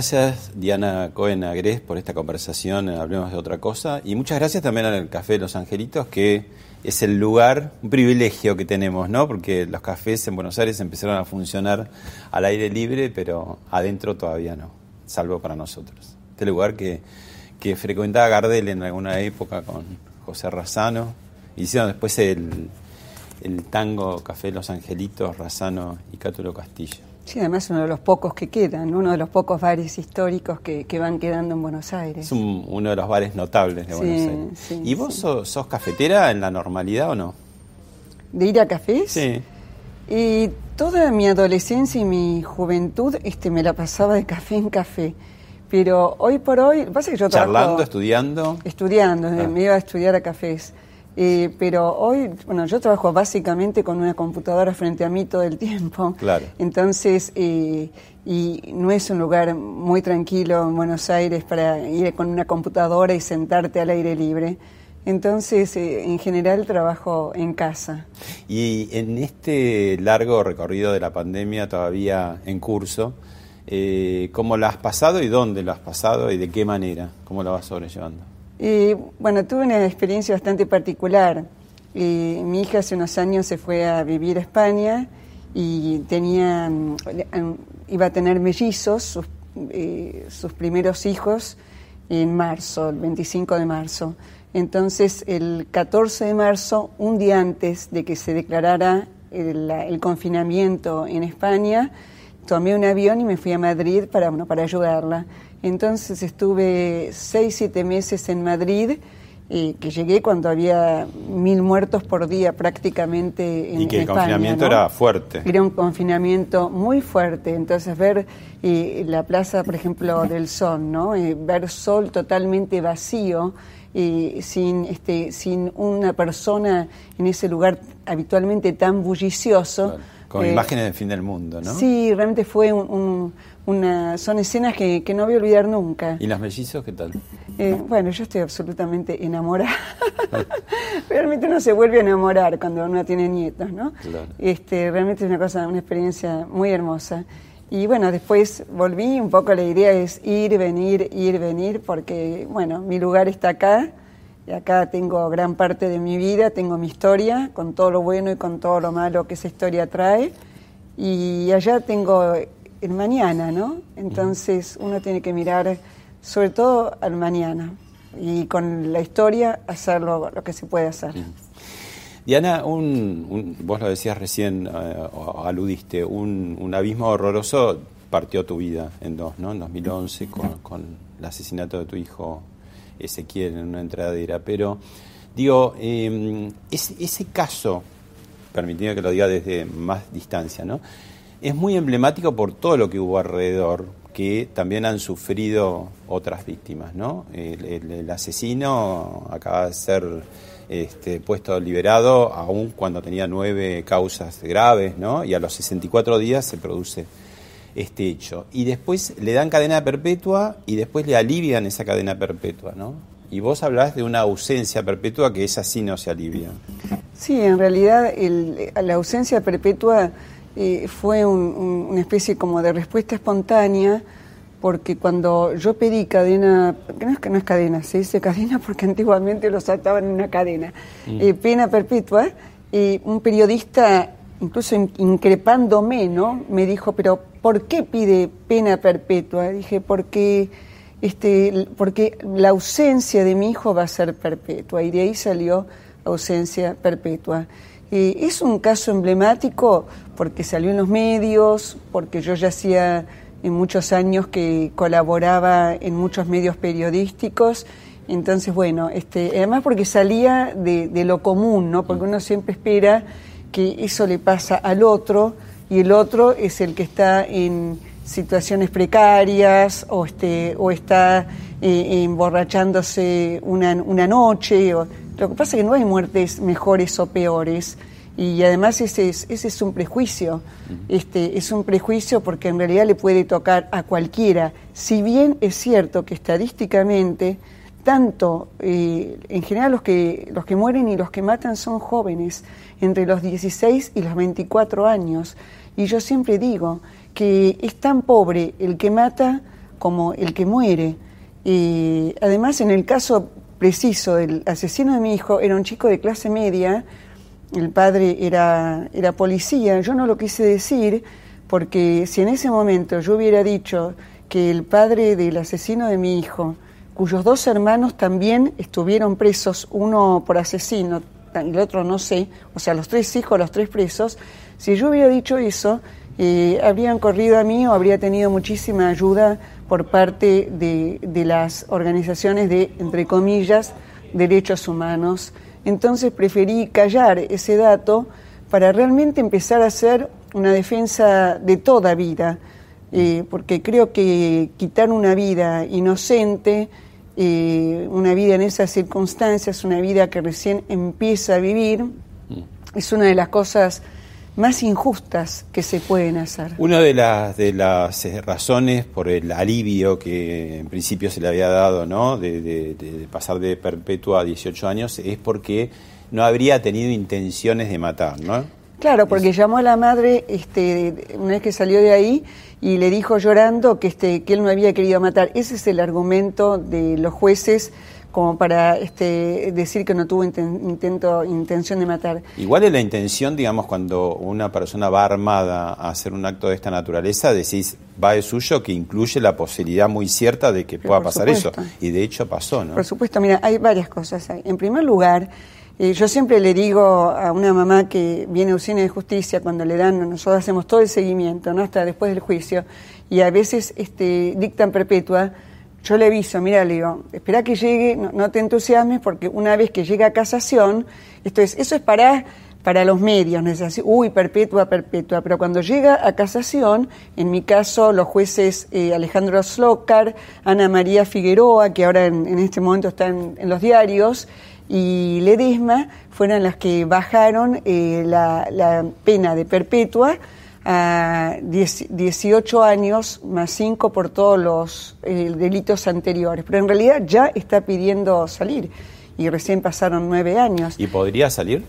Gracias Diana Cohen Agres por esta conversación, hablemos de otra cosa, y muchas gracias también al Café de Los Angelitos, que es el lugar, un privilegio que tenemos, ¿no? Porque los cafés en Buenos Aires empezaron a funcionar al aire libre, pero adentro todavía no, salvo para nosotros. Este lugar que, que frecuentaba Gardel en alguna época con José Razano, hicieron después el, el tango Café de Los Angelitos, Razano y Cátulo Castillo. Sí, además uno de los pocos que quedan, uno de los pocos bares históricos que, que van quedando en Buenos Aires. Es un- uno de los bares notables de Sí, Buenos Aires. sí, ¿Y vos sí. sos, sos cafetera en la normalidad o no? ¿De ir a cafés? Sí. Y toda mi adolescencia y mi juventud este, me la pasaba de café en café. Pero hoy por hoy, pasa que yo trabajo Charlando, estudiando. estudiando, Ah. me iba a estudiar a cafés. Eh, pero hoy, bueno, yo trabajo básicamente con una computadora frente a mí todo el tiempo. Claro. Entonces, eh, y no es un lugar muy tranquilo en Buenos Aires para ir con una computadora y sentarte al aire libre. Entonces, eh, en general trabajo en casa. Y en este largo recorrido de la pandemia todavía en curso, eh, ¿cómo la has pasado y dónde la has pasado y de qué manera? ¿Cómo la vas sobrellevando? Bueno, tuve una experiencia bastante particular. Eh, mi hija hace unos años se fue a vivir a España y tenía, mm, eh, iba a tener mellizos, sus, eh, sus primeros hijos, en marzo, el 25 de marzo. Entonces, el 14 de marzo, un día antes de que se declarara el, el confinamiento en España, tomé un avión y me fui a Madrid para, bueno, para ayudarla. Entonces estuve seis, siete meses en Madrid, eh, que llegué cuando había mil muertos por día prácticamente en y que el España, confinamiento ¿no? era fuerte. Era un confinamiento muy fuerte, entonces ver eh, la plaza, por ejemplo, del Sol, ¿no? Eh, ver Sol totalmente vacío, eh, sin, este, sin una persona en ese lugar habitualmente tan bullicioso. Claro, Con eh, imágenes del fin del mundo, ¿no? Sí, realmente fue un- un- una, son escenas que, que no voy a olvidar nunca. ¿Y los mellizos qué tal? Eh, bueno, yo estoy absolutamente enamorada. realmente uno se vuelve a enamorar cuando uno tiene nietos, ¿no? Claro. Este, realmente es una cosa, una experiencia muy hermosa. Y bueno, después volví, un poco la idea es ir, venir, ir, venir, porque, bueno, mi lugar está acá, y acá tengo gran parte de mi vida, tengo mi historia, con todo lo bueno y con todo lo malo que esa historia trae, y allá tengo el mañana, ¿no? Entonces uno tiene que mirar sobre todo al mañana, y con la historia hacer lo, que se puede hacer. Diana, un, un- vos lo decías recién, eh, aludiste, un, un abismo horroroso partió tu vida en dos, ¿no? En 2011 con, con el asesinato de tu hijo Ezequiel en una entradera. Pero, digo, eh, ese, caso, permitiendo que lo diga desde más distancia, ¿no? Es muy emblemático por todo lo que hubo alrededor, que también han sufrido otras víctimas, ¿no? El asesino acaba de ser este, puesto liberado aún cuando tenía nueve causas graves, ¿no? Y a los 64 días se produce este hecho. Y después le dan cadena perpetua y después le alivian esa cadena perpetua, ¿no? Y vos hablás de una ausencia perpetua que esa sí no se alivia. Sí, en realidad el- la ausencia perpetua eh, fue una especie como de respuesta espontánea, porque cuando yo pedí cadena, que no es que no es cadena, se dice cadena porque antiguamente los ataban en una cadena, mm. eh, pena perpetua, y un periodista, incluso increpándome, ¿no? me dijo, pero ¿por qué pide pena perpetua? Dije, porque, este, porque la ausencia de mi hijo va a ser perpetua, y de ahí salió ausencia perpetua. Eh, es un caso emblemático porque salió en los medios, porque yo ya hacía en muchos años que colaboraba en muchos medios periodísticos. Entonces, bueno, este, además porque salía de, lo común, ¿no? Porque uno siempre espera que eso le pasa al otro y el otro es el que está en situaciones precarias o, este, o está eh, emborrachándose una, una noche. O, lo que pasa es que no hay muertes mejores o peores. Y además ese es, ese es un prejuicio, este, es un prejuicio porque en realidad le puede tocar a cualquiera. Si bien es cierto que estadísticamente, tanto eh, en general los que, los que mueren y los que matan son jóvenes, entre los 16 y los 24 años. Y yo siempre digo que es tan pobre el que mata como el que muere. y además, en el caso preciso del asesino de mi hijo, era un chico de clase media, el padre era, era policía. Yo no lo quise decir porque si en ese momento yo hubiera dicho que el padre del asesino de mi hijo, cuyos dos hermanos también estuvieron presos, uno por asesino el otro no sé, o sea, los tres hijos, los tres presos, si yo hubiera dicho eso, habrían corrido a mí o habría tenido muchísima ayuda por parte de, de las organizaciones de, entre comillas, derechos humanos. Entonces preferí callar ese dato para realmente empezar a hacer una defensa de toda vida, eh, porque creo que quitar una vida inocente, eh, una vida en esas circunstancias, una vida que recién empieza a vivir, mm. es una de las cosas más injustas que se pueden hacer. Una de las, de las eh, razones por el alivio que en principio se le había dado, ¿no? De, pasar de perpetua a 18 años, es porque no habría tenido intenciones de matar, ¿no? Claro, porque llamó a la madre este, una vez que salió de ahí y le dijo llorando que, este, que él no había querido matar. Ese es el argumento de los jueces como para este, decir que no tuvo intento, intención de matar. Igual es la intención, digamos, cuando una persona va armada a hacer un acto de esta naturaleza, decís, va de suyo, que incluye la posibilidad muy cierta de que pueda pasar eso. Y de hecho pasó, ¿no? Por supuesto, mira, hay varias cosas. En primer lugar, eh, yo siempre le digo a una mamá que viene a Usina de Justicia, cuando le dan, nosotros hacemos todo el seguimiento, ¿no? Hasta después del juicio, y a veces este, dictan perpetua, yo le aviso, mira, le digo, espera que llegue, no, te entusiasmes, porque una vez que llega a casación, esto es, eso es para, para los medios, ¿no así? Uy, perpetua, perpetua, pero cuando llega a casación, en mi caso, los jueces eh, Alejandro Slocar, Ana María Figueroa, que ahora en, este momento están en los diarios, y Ledesma, fueron las que bajaron eh, la, la pena de perpetua, a 18 años más 5 por todos los eh, delitos anteriores, pero en realidad ya está pidiendo salir y recién pasaron nueve años. ¿Y podría salir?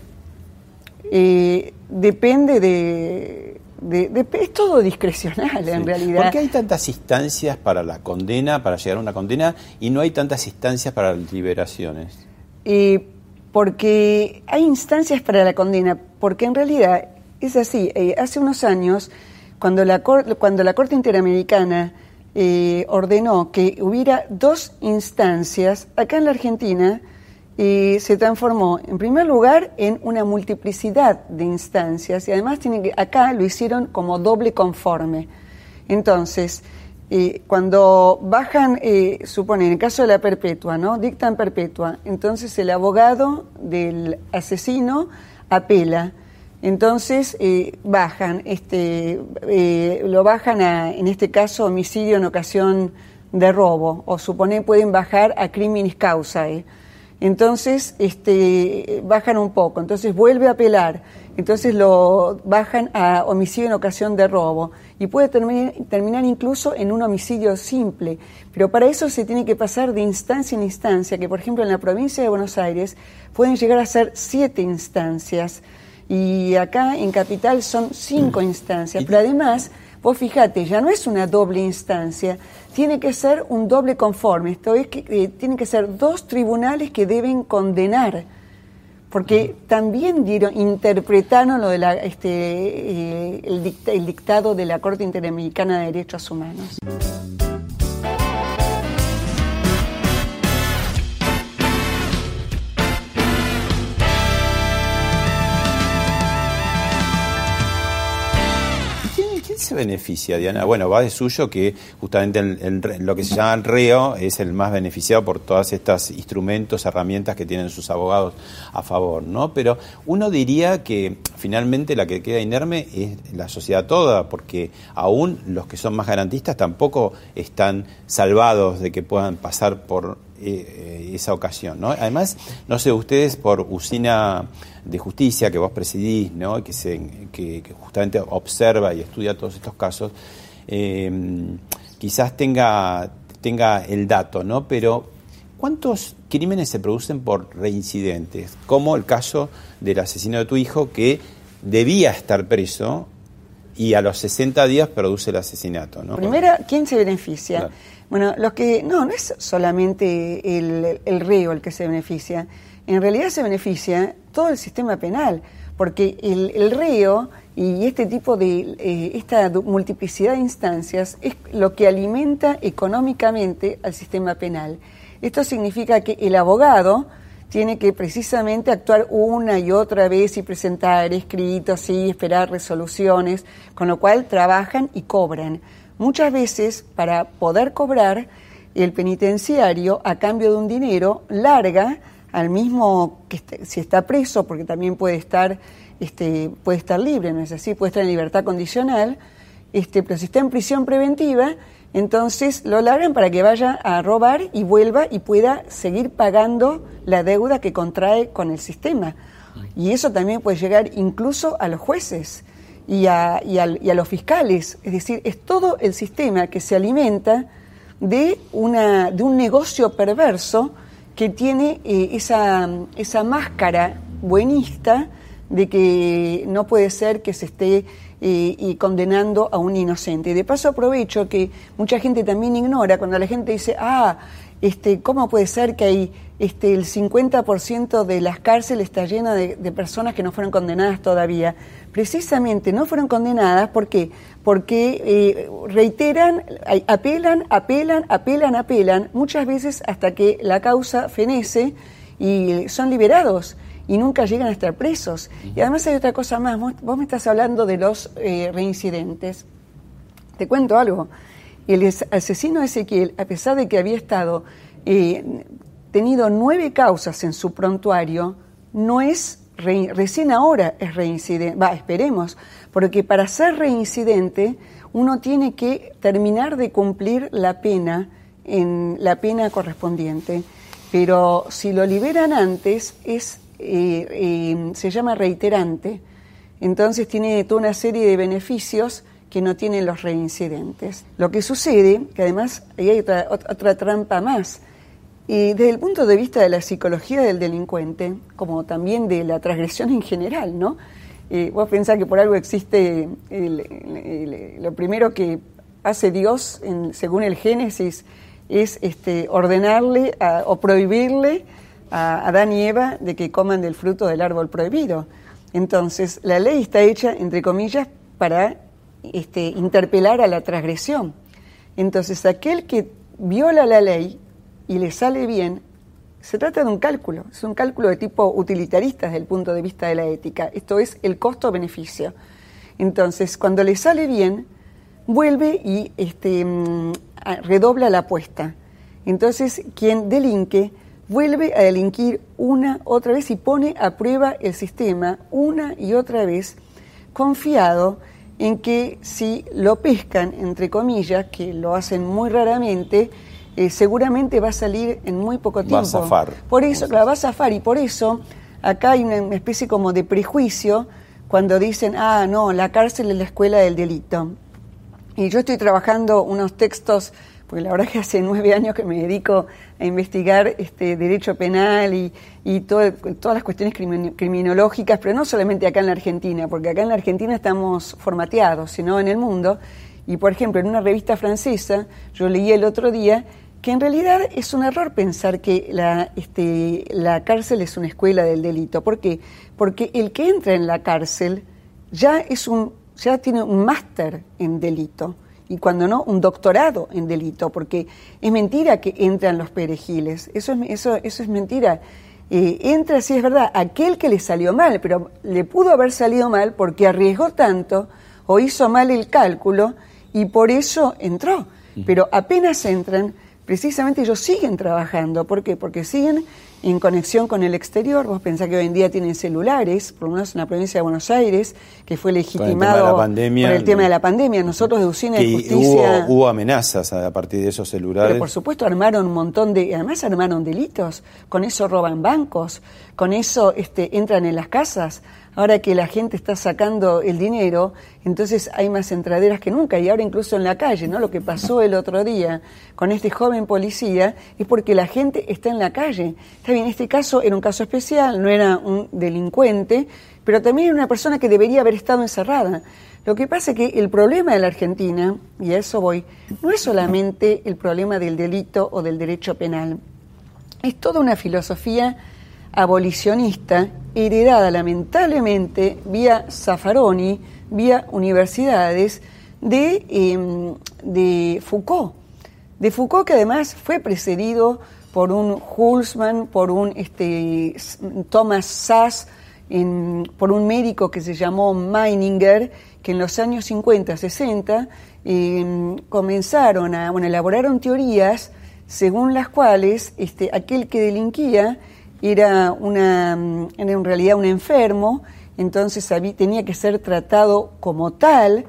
Eh, depende de, Es todo discrecional en realidad. ¿Por qué hay tantas instancias para la condena, para llegar a una condena, y no hay tantas instancias para las liberaciones? Eh, porque hay instancias para la condena, porque en realidad es así, eh, hace unos años, cuando la, cuando la Corte Interamericana eh, ordenó que hubiera dos instancias, acá en la Argentina se transformó, en primer lugar, en una multiplicidad de instancias y además tiene que, acá lo hicieron como doble conforme. Entonces, cuando bajan, supone, en el caso de la perpetua, ¿no? Dictan perpetua, entonces el abogado del asesino apela entonces eh, bajan, este, eh, lo bajan a, en este caso, homicidio en ocasión de robo, o supone pueden bajar a criminis causae. Entonces, este, bajan un poco, entonces vuelve a apelar, entonces lo bajan a homicidio en ocasión de robo. Y puede terminar, terminar incluso en un homicidio simple. Pero para eso se tiene que pasar de instancia en instancia, que por ejemplo en la provincia de Buenos Aires pueden llegar a ser siete instancias. Y acá en Capital son cinco mm. instancias, pero además, vos fíjate, ya no es una doble instancia, tiene que ser un doble conforme, esto es que eh, tienen que ser dos tribunales que deben condenar, porque también dieron, interpretaron lo de la, este, eh, el, el dictado de la Corte Interamericana de Derechos Humanos. Se beneficia, Diana? Bueno, va de suyo que justamente lo que se llama el reo es el más beneficiado por todas estas instrumentos, herramientas que tienen sus abogados a favor, ¿no? Pero uno diría que finalmente la que queda inerme es la sociedad toda, porque aún los que son más garantistas tampoco están salvados de que puedan pasar por eh, esa ocasión. ¿no? Además, no sé, ustedes por usina de justicia que vos presidís, ¿no? que, se, que, justamente observa y estudia todos estos casos, em, quizás tenga, tenga el dato, ¿no? pero ¿cuántos crímenes se producen por reincidentes? Como el caso del asesino de tu hijo que debía estar preso y a los 60 días produce el asesinato. ¿no? Primero, ¿quién se beneficia? Bueno, los que no, no es solamente el, el reo el que se beneficia, en realidad se beneficia todo el sistema penal, porque el, el reo y este tipo de, eh, esta multiplicidad de instancias es lo que alimenta económicamente al sistema penal. Esto significa que el abogado tiene que precisamente actuar una y otra vez y presentar escritos y esperar resoluciones, con lo cual trabajan y cobran. Muchas veces, para poder cobrar, el penitenciario, a cambio de un dinero, larga al mismo que si está preso, porque también puede estar, este, puede estar libre, ¿no es así? Puede estar en libertad condicional, este, pero si está en prisión preventiva, entonces lo largan para que vaya a robar y vuelva y pueda seguir pagando la deuda que contrae con el sistema. Y eso también puede llegar incluso a los jueces y a, y, a, los fiscales. Es decir, es todo el sistema que se alimenta de, una, de un negocio perverso que tiene eh, esa, esa máscara buenista de que no puede ser que se esté eh, condenando a un inocente. De paso aprovecho que mucha gente también ignora cuando la gente dice, ah, este, ¿cómo puede ser que hay este, el 50% de las cárceles está llena de, personas que no fueron condenadas todavía? Precisamente no fueron condenadas ¿por porque eh, reiteran, apelan, apelan, apelan, apelan, muchas veces hasta que la causa fenece y son liberados y nunca llegan a estar presos. Y además hay otra cosa más, vos, me estás hablando de los eh, reincidentes. Te cuento algo. El asesino Ezequiel, a pesar de que había estado eh, tenido nueve causas en su prontuario, no es recién ahora es reincidente, va, esperemos, porque para ser reincidente uno tiene que terminar de cumplir la pena en la pena correspondiente, pero si lo liberan antes es eh, eh, se llama reiterante, entonces tiene toda una serie de beneficios que no tienen los reincidentes. Lo que sucede, que además ahí hay otra, otra trampa más, y desde el punto de vista de la psicología del delincuente, como también de la transgresión en general, ¿no? Eh, vos pensás que por algo existe lo primero que hace Dios, según el Génesis, es este, ordenarle o prohibirle a Adán y Eva de que coman del fruto del árbol prohibido. Entonces, la ley está hecha, entre comillas, para este, interpelar a la transgresión. Entonces, aquel que viola la ley y le sale bien, se trata de un cálculo, es un cálculo de tipo utilitarista desde el punto de vista de la ética. Esto es el costo-beneficio. Entonces, cuando le sale bien, vuelve y este, mm, redobla la apuesta. Entonces, quien delinque vuelve a delinquir una otra vez y pone a prueba el sistema una y otra vez, confiado en que si lo pescan, entre comillas, que lo hacen muy raramente, eh, seguramente va a salir en muy poco tiempo. Va a zafar. Por eso, la va a zafar y por eso acá hay una especie como de prejuicio cuando dicen, ah, no, la cárcel es la escuela del delito. Y yo estoy trabajando unos textos porque la verdad es que hace nueve años que me dedico a investigar este derecho penal y, y todas las cuestiones criminológicas, pero no solamente acá en la Argentina, porque acá en la Argentina estamos formateados, sino en el mundo. Y por ejemplo, en una revista francesa, yo leí el otro día que en realidad es un error pensar que la, este, la cárcel es una escuela del delito. ¿Por qué? Porque el que entra en la cárcel ya es un, ya tiene un máster en delito y cuando no, un doctorado en delito, porque es mentira que entran los perejiles, eso es, eso, eso es mentira. Eh, entra, sí es verdad, aquel que le salió mal, pero le pudo haber salido mal porque arriesgó tanto o hizo mal el cálculo y por eso entró. Pero apenas entran, precisamente ellos siguen trabajando. ¿Por qué? Porque siguen en conexión con el exterior. Vos pensás que hoy en día tienen celulares, por lo menos en la provincia de Buenos Aires, que fue legitimado por el tema de la pandemia. Nosotros de Usina de Justicia... Hubo, hubo, amenazas a partir de esos celulares. Pero por supuesto armaron un montón de... Además armaron delitos. Con eso roban bancos, con eso este, entran en las casas ahora que la gente está sacando el dinero, entonces hay más entraderas que nunca y ahora incluso en la calle, ¿no? Lo que pasó el otro día con este joven policía es porque la gente está en la calle. Está bien, este caso era un caso especial, no era un delincuente, pero también era una persona que debería haber estado encerrada. Lo que pasa es que el problema de la Argentina, y a eso voy, no es solamente el problema del delito o del derecho penal, es toda una filosofía abolicionista heredada lamentablemente vía Zaffaroni, vía universidades de, em, de Foucault. De Foucault que además fue precedido por un Hulsmann, por un este, Thomas Sass, por un médico que se llamó Meininger, que en los años 50, 60 em, comenzaron a, bueno, elaboraron teorías según las cuales este, aquel que delinquía era, una, era en realidad un enfermo, entonces tenía que ser tratado como tal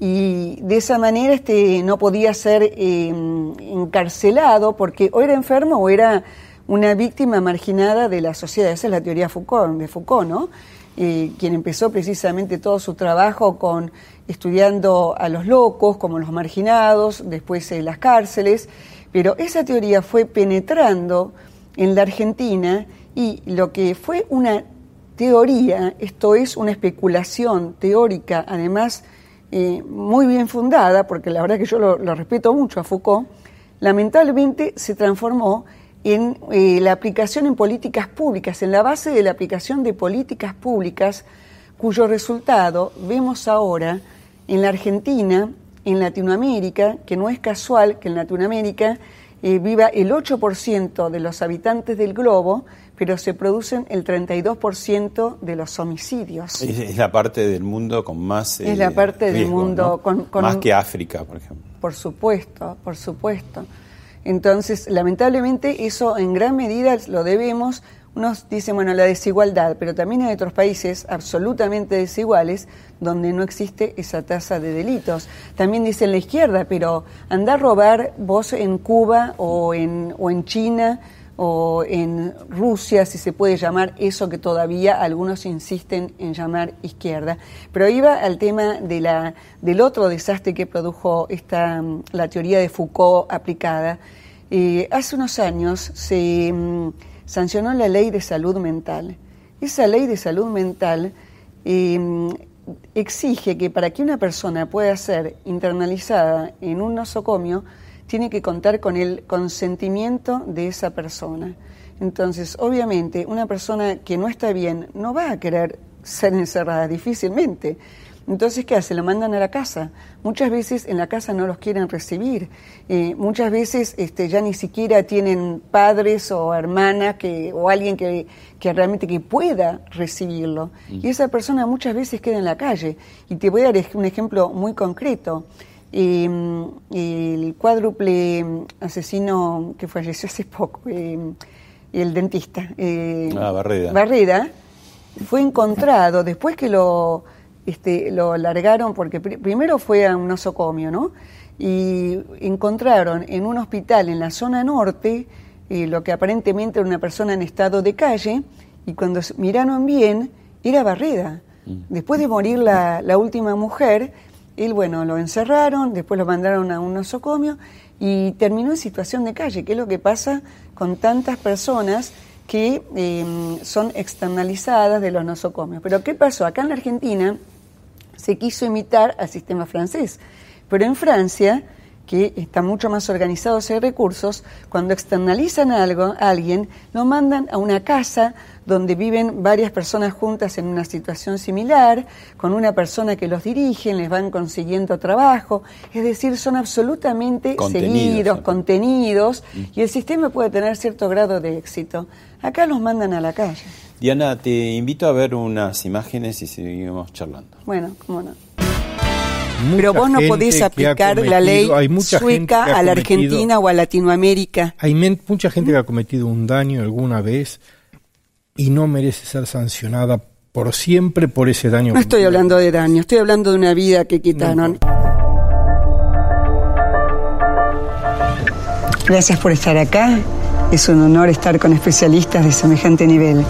y de esa manera este, no podía ser em, encarcelado porque o era enfermo o era una víctima marginada de la sociedad. Esa es la teoría Foucault, de Foucault, ¿no? Eh, quien empezó precisamente todo su trabajo con estudiando a los locos como los marginados, después en las cárceles, pero esa teoría fue penetrando en la Argentina y lo que fue una teoría, esto es una especulación teórica, además eh, muy bien fundada, porque la verdad que yo lo, respeto mucho a Foucault, lamentablemente se transformó en eh, la aplicación en políticas públicas, en la base de la aplicación de políticas públicas, cuyo resultado vemos ahora en la Argentina, en Latinoamérica, que no es casual que en Latinoamérica eh, viva el 8% de los habitantes del globo, pero se producen el 32% de los homicidios. Es, la parte del mundo con más... es la parte del mundo con, Más que África, por ejemplo. Por supuesto, por supuesto. Entonces, lamentablemente, eso en gran medida lo debemos unos dicen, bueno, la desigualdad, pero también hay otros países absolutamente desiguales donde no existe esa tasa de delitos. También dicen la izquierda, pero andar a robar vos en Cuba o en, o en China o en Rusia, si se puede llamar eso que todavía algunos insisten en llamar izquierda. Pero iba al tema de la, del otro desastre que produjo esta, la teoría de Foucault aplicada. Eh, hace unos años se mm, sancionó la ley de salud mental. Esa ley de salud mental em, exige que para que una persona pueda ser internalizada en un nosocomio, tiene que contar con el consentimiento de esa persona. Entonces, obviamente, una persona que no está bien no va a querer ser encerrada difícilmente. Entonces, ¿qué hace? Lo mandan a la casa. Muchas veces en la casa no los quieren recibir. Eh, muchas veces este, ya ni siquiera tienen padres o hermanas que, o alguien que, que realmente que pueda recibirlo. Mm. Y esa persona muchas veces queda en la calle. Y te voy a dar un ejemplo muy concreto. Eh, el cuádruple asesino que falleció hace poco, eh, el dentista, ah, Barreda. Barreda, fue encontrado después que lo este, lo largaron porque primero fue a un nosocomio, ¿no? Y encontraron en un hospital en la zona norte eh, lo que aparentemente era una persona en estado de calle y cuando miraron bien era Barreda. Mm. Después de morir la, última mujer, Él, bueno, lo encerraron, después lo mandaron a un nosocomio y terminó en situación de calle, que es lo que pasa con tantas personas que em, son externalizadas de los nosocomios. Pero ¿qué pasó? Acá en la Argentina se quiso imitar al sistema francés, pero en Francia que está mucho más organizado en recursos, cuando externalizan algo a alguien, lo mandan a una casa donde viven varias personas juntas en una situación similar, con una persona que los dirige, les van consiguiendo trabajo, es decir, son absolutamente seguidos, contenidos, y el sistema puede tener cierto grado de éxito. Acá los mandan a la calle. Diana, te invito a ver unas imágenes y seguimos charlando. Bueno, cómo no. Pero vos no podés aplicar la ley sueca a la Argentina o a Latinoamérica. Hay mucha gente que ha cometido un daño alguna vez y no merece ser sancionada por siempre por ese daño. No estoy hablando de daño, estoy hablando de una vida que quitaron. Gracias por estar acá. Es un honor estar con especialistas de semejante nivel.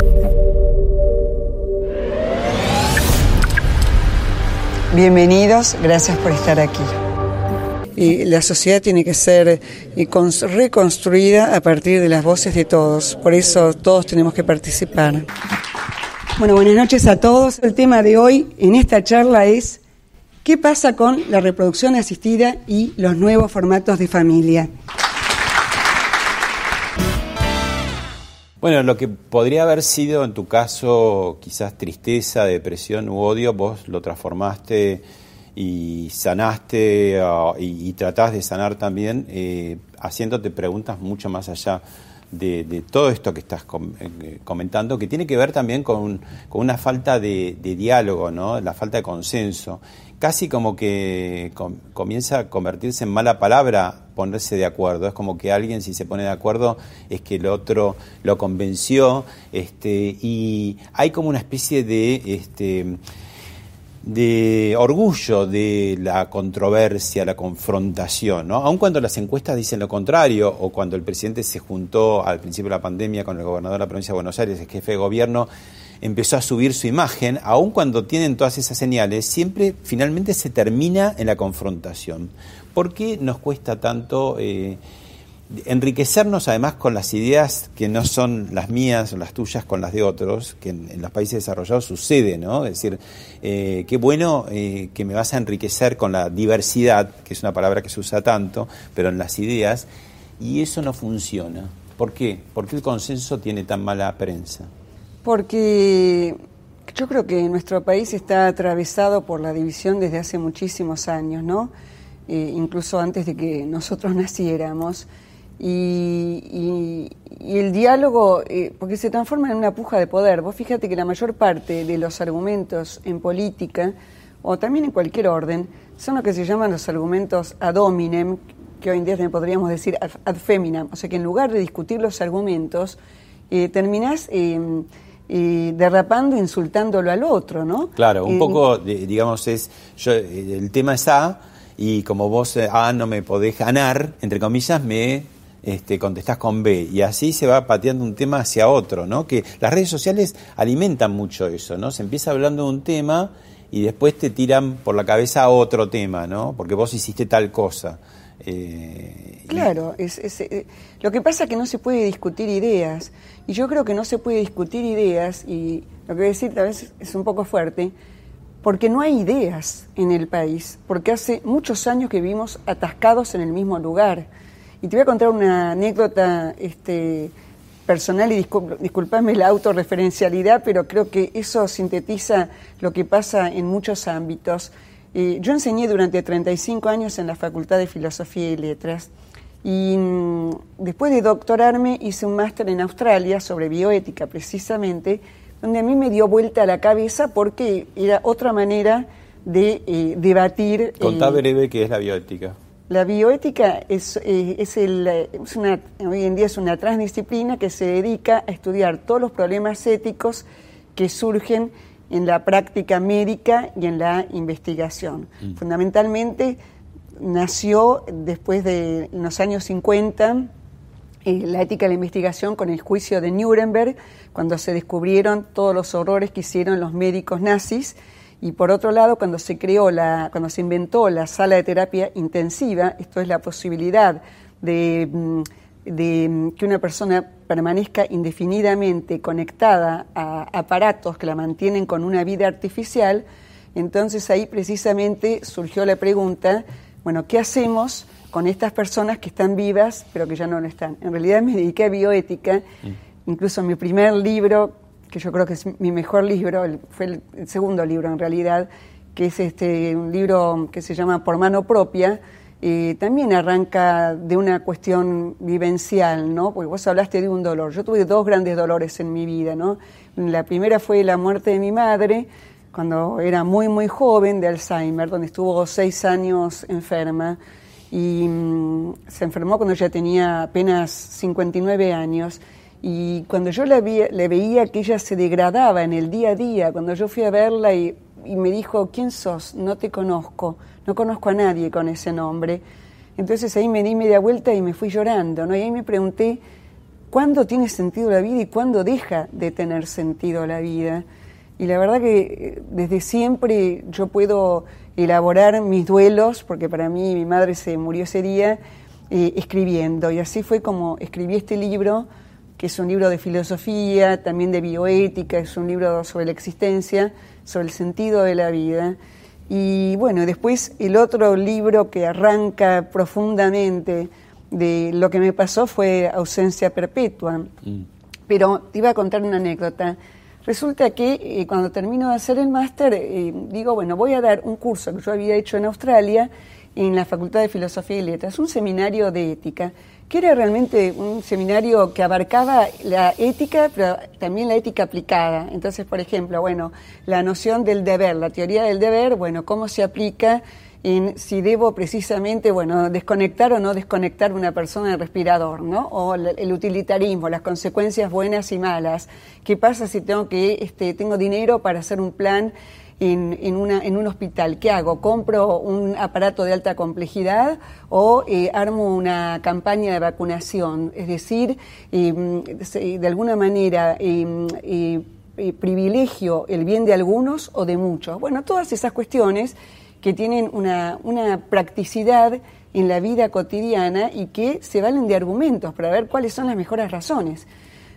Bienvenidos, gracias por estar aquí. Y la sociedad tiene que ser eh, reconstruida a partir de las voces de todos, por eso todos tenemos que participar. Bueno, buenas noches a todos. El tema de hoy en esta charla es ¿qué pasa con la reproducción asistida y los nuevos formatos de familia? Bueno, lo que podría haber sido en tu caso quizás tristeza, depresión u odio, vos lo transformaste y sanaste ah, y, tratás de sanar también eh, haciéndote preguntas mucho más allá de, todo esto que estás eh, comentando, que tiene que ver también con, una falta de, de, diálogo, ¿no? la falta de consenso casi como que comienza a convertirse en mala palabra ponerse de acuerdo. Es como que alguien si se pone de acuerdo es que el otro lo convenció este, y hay como una especie de... Este, de orgullo de la controversia, la confrontación, ¿no? Aun cuando las encuestas dicen lo contrario, o cuando el presidente se juntó al principio de la pandemia con el gobernador de la provincia de Buenos Aires, el jefe de gobierno, empezó a subir su imagen, aun cuando tienen todas esas señales, siempre finalmente se termina en la confrontación. ¿Por qué nos cuesta tanto eh, enriquecernos además con las ideas que no son las mías o las tuyas con las de otros, que en, los países desarrollados sucede, ¿no? Es decir, eh, qué bueno eh, que me vas a enriquecer con la diversidad, que es una palabra que se usa tanto, pero en las ideas, y eso no funciona. ¿Por qué? ¿Por qué el consenso tiene tan mala prensa? Porque yo creo que nuestro país está atravesado por la división desde hace muchísimos años, ¿no? Eh, incluso antes de que nosotros naciéramos. Y, el diálogo, eh, porque se transforma en una puja de poder. Vos fíjate que la mayor parte de los argumentos en política, o también en cualquier orden, son lo que se llaman los argumentos ad hominem, que hoy en día podríamos decir ad, feminam. O sea que en lugar de discutir los argumentos, eh, terminás em, y derrapando, insultándolo al otro, ¿no? Claro, un poco, digamos, es, yo, el tema es A, y como vos eh, A no me podés ganar, entre comillas, me este, contestás con B. Y así se va pateando un tema hacia otro, ¿no? Que las redes sociales alimentan mucho eso, ¿no? Se empieza hablando de un tema y después te tiran por la cabeza otro tema, ¿no? Porque vos hiciste tal cosa. Eh, claro, es, eh, lo que pasa es que no se puede discutir ideas. Y yo creo que no se puede discutir ideas, y lo que voy a decir tal vez es un poco fuerte, porque no hay ideas en el país, porque hace muchos años que vivimos atascados en el mismo lugar. Y te voy a contar una anécdota este, personal y disculpame la autorreferencialidad, pero creo que eso sintetiza lo que pasa en muchos ámbitos. Eh, yo enseñé durante 35 años en la Facultad de Filosofía y Letras y mm, después de doctorarme hice un máster en Australia sobre bioética precisamente, donde a mí me dio vuelta la cabeza porque era otra manera de eh, debatir. Contá eh, breve qué es la bioética. La bioética es, eh, es, el, es una, hoy en día es una transdisciplina que se dedica a estudiar todos los problemas éticos que surgen en la práctica médica y en la investigación. Mm. Fundamentalmente nació después de los años 50 eh, la ética de la investigación con el juicio de Nuremberg, cuando se descubrieron todos los horrores que hicieron los médicos nazis, Y por otro lado, cuando se creó la, cuando se inventó la sala de terapia intensiva, esto es la posibilidad de, mm, de mm, que una persona permanezca indefinidamente conectada a aparatos que la mantienen con una vida artificial, entonces ahí precisamente surgió la pregunta, bueno, ¿qué hacemos con estas personas que están vivas pero que ya no lo están? En realidad me dediqué a bioética, mm. incluso mi primer libro que yo creo que es mi mejor libro, fue el, segundo libro en realidad, que es este un libro que se llama Por mano propia, y también arranca de una cuestión vivencial, ¿no? Porque vos hablaste de un dolor. Yo tuve dos grandes dolores en mi vida, ¿no? La primera fue la muerte de mi madre, cuando era muy, muy joven, de Alzheimer, donde estuvo seis años enferma. Y mm, se enfermó cuando ya tenía apenas 59 años. Y cuando yo la le veía que ella se degradaba en el día a día, cuando yo fui a verla y, me dijo, ¿quién sos? No te conozco, no conozco a nadie con ese nombre. Entonces ahí me di media vuelta y me fui llorando, ¿no? Y ahí me pregunté, ¿cuándo tiene sentido la vida y cuándo deja de tener sentido la vida? Y la verdad que eh, desde siempre yo puedo elaborar mis duelos, porque para mí mi madre se murió ese día, eh, escribiendo. Y así fue como escribí este libro, que es un libro de filosofía, también de bioética, es un libro sobre la existencia, sobre el sentido de la vida. Y bueno, después el otro libro que arranca profundamente de lo que me pasó fue Ausencia Perpetua. Mm. Pero te iba a contar una anécdota. Resulta que eh, cuando termino de hacer el máster, eh, digo, bueno, voy a dar un curso que yo había hecho en Australia en la Facultad de Filosofía y Letras, un seminario de ética que era realmente un seminario que abarcaba la ética, pero también la ética aplicada. Entonces, por ejemplo, bueno, la noción del deber, la teoría del deber, bueno, cómo se aplica en si debo precisamente, bueno, desconectar o no desconectar una persona del respirador, ¿no? O el utilitarismo, las consecuencias buenas y malas. ¿Qué pasa si tengo que, este, tengo dinero para hacer un plan en, una, en un hospital. ¿Qué hago? ¿Compro un aparato de alta complejidad o eh, armo una campaña de vacunación? Es decir, em, de alguna manera em, eh, privilegio el bien de algunos o de muchos. Bueno, todas esas cuestiones que tienen una, una practicidad en la vida cotidiana y que se valen de argumentos para ver cuáles son las mejores razones.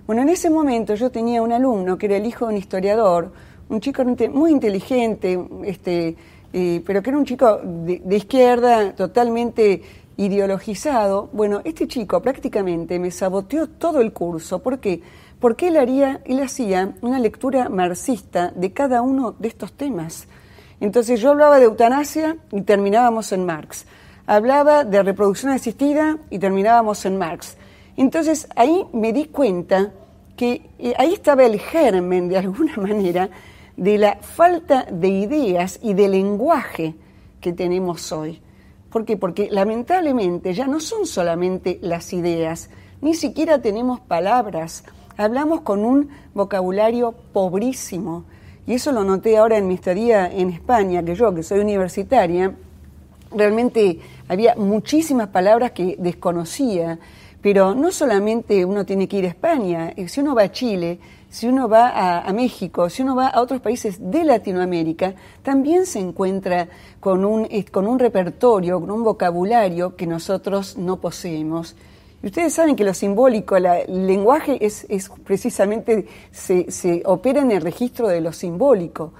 Bueno, en ese momento yo tenía un alumno que era el hijo de un historiador, un chico muy inteligente, este, eh, pero que era un chico de, izquierda, totalmente ideologizado. Bueno, este chico prácticamente me saboteó todo el curso. ¿Por qué? Porque él, haría, él hacía una lectura marxista de cada uno de estos temas. Entonces yo hablaba de eutanasia y terminábamos en Marx. Hablaba de reproducción asistida y terminábamos en Marx. Entonces ahí me di cuenta que eh, ahí estaba el germen, de alguna manera, de la falta de ideas y de lenguaje que tenemos hoy. ¿Por qué? Porque lamentablemente ya no son solamente las ideas, ni siquiera tenemos palabras, hablamos con un vocabulario pobrísimo. Y eso lo noté ahora en mi estadía en España, que yo, que soy universitaria, realmente había muchísimas palabras que desconocía, pero no solamente uno tiene que ir a España, eh, si uno va a Chile, si uno va a, México, si uno va a otros países de Latinoamérica, también se encuentra con un, con un repertorio, con un vocabulario que nosotros no poseemos. Y ustedes saben que lo simbólico, el lenguaje es, es precisamente, se, se, opera en el registro de lo simbólico.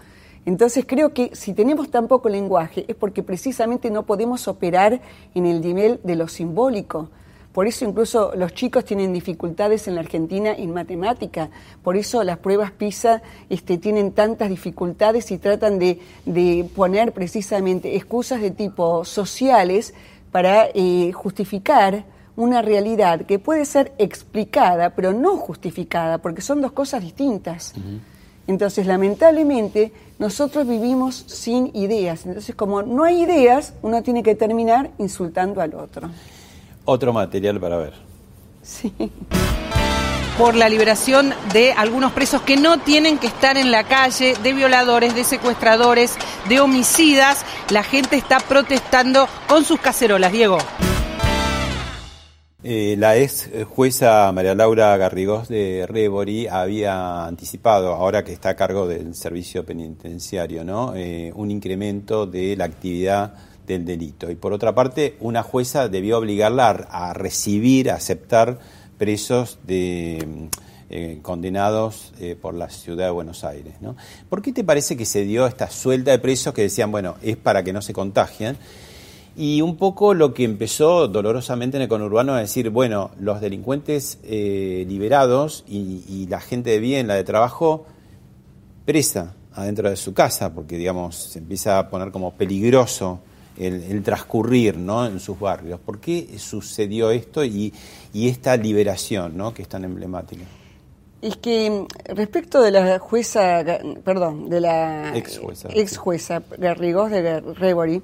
Entonces creo que si tenemos tan poco lenguaje es porque precisamente no podemos operar en el nivel de lo simbólico. Por eso incluso los chicos tienen dificultades en la Argentina en matemática. Por eso las pruebas PISA este, tienen tantas dificultades y tratan de, poner precisamente excusas de tipo sociales para eh, justificar una realidad que puede ser explicada, pero no justificada, porque son dos cosas distintas. Entonces, lamentablemente, nosotros vivimos sin ideas. Entonces, como no hay ideas, uno tiene que terminar insultando al otro. Otro material para ver. Sí. Por la liberación de algunos presos que no tienen que estar en la calle, de violadores, de secuestradores, de homicidas. La gente está protestando con sus cacerolas, Diego. Eh, la ex jueza María Laura Garrigós de Rebori había anticipado, ahora que está a cargo del servicio penitenciario, ¿no? Eh, un incremento de la actividad del delito. Y por otra parte, una jueza debió obligarla a, recibir, a aceptar presos de, eh, condenados por la ciudad de Buenos Aires. ¿no? ¿Por qué te parece que se dio esta suelta de presos que decían, bueno, es para que no se contagien? Y un poco lo que empezó dolorosamente en el conurbano a decir, bueno, los delincuentes eh, liberados y, la gente de bien, la de trabajo, presa adentro de su casa, porque digamos se empieza a poner como peligroso el, transcurrir ¿no? en sus barrios. ¿Por qué sucedió esto y, esta liberación ¿no? que es tan emblemática? Es que respecto de la jueza, perdón, de la ex jueza, ex jueza Garrigós de Rebori,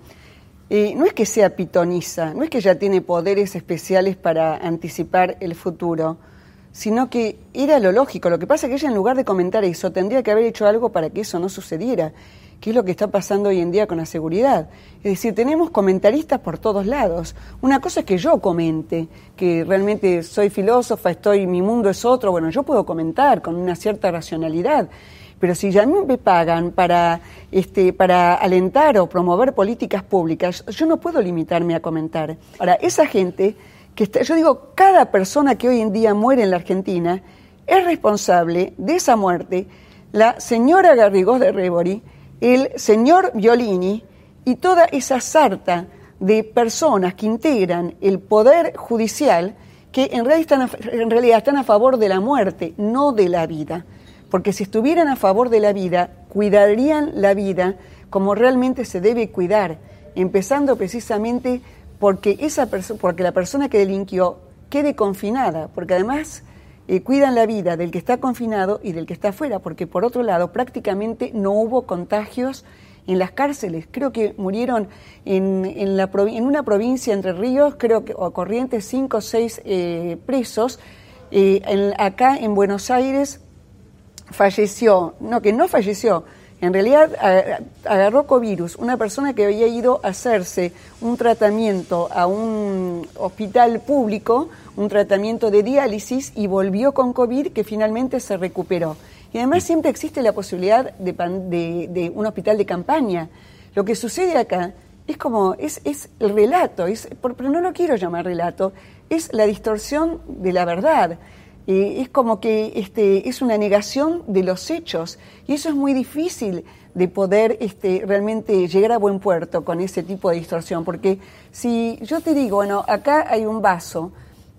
no es que sea pitoniza, no es que ella tiene poderes especiales para anticipar el futuro, sino que era lo lógico. Lo que pasa es que ella en lugar de comentar eso tendría que haber hecho algo para que eso no sucediera, que es lo que está pasando hoy en día con la seguridad. Es decir, tenemos comentaristas por todos lados. Una cosa es que yo comente, que realmente soy filósofa, estoy, mi mundo es otro, bueno, yo puedo comentar con una cierta racionalidad pero si ya me pagan para, este, para alentar o promover políticas públicas, yo no puedo limitarme a comentar. Ahora, esa gente, que está, yo digo, cada persona que hoy en día muere en la Argentina es responsable de esa muerte la señora Garrigós de Rebori, el señor Violini y toda esa sarta de personas que integran el poder judicial que en realidad, están a favor de la muerte, no de la vida. Porque si estuvieran a favor de la vida, cuidarían la vida como realmente se debe cuidar, empezando precisamente porque, esa porque la persona que delinquió quede confinada, porque además eh, cuidan la vida del que está confinado y del que está afuera, porque por otro lado prácticamente no hubo contagios en las cárceles. Creo que murieron en, en, una provincia entre ríos, creo que, o Corrientes, cinco o seis eh, presos. Eh, acá en Buenos Aires falleció, no, que no falleció, en realidad agarró covirus, una persona que había ido a hacerse un tratamiento a un hospital público, un tratamiento de diálisis y volvió con COVID que finalmente se recuperó. Y además siempre existe la posibilidad de, un hospital de campaña. Lo que sucede acá es como, es, es el relato, es, pero no lo quiero llamar relato, es la distorsión de la verdad. Eh, es como que este, es una negación de los hechos y eso es muy difícil de poder este, realmente llegar a buen puerto con ese tipo de distorsión, porque si yo te digo, bueno, acá hay un vaso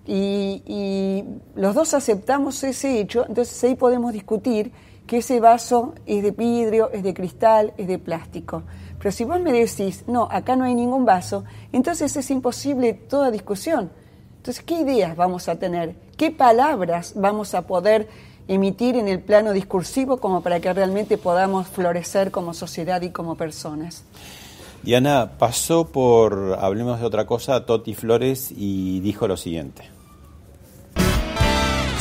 y, y los dos aceptamos ese hecho, entonces ahí podemos discutir que ese vaso es de vidrio, es de cristal, es de plástico. Pero si vos me decís, no, acá no hay ningún vaso, entonces es imposible toda discusión. Entonces, ¿qué ideas vamos a tener? ¿Qué palabras vamos a poder emitir en el plano discursivo como para que realmente podamos florecer como sociedad y como personas? Diana pasó por, hablemos de otra cosa, Toti Flores y dijo lo siguiente.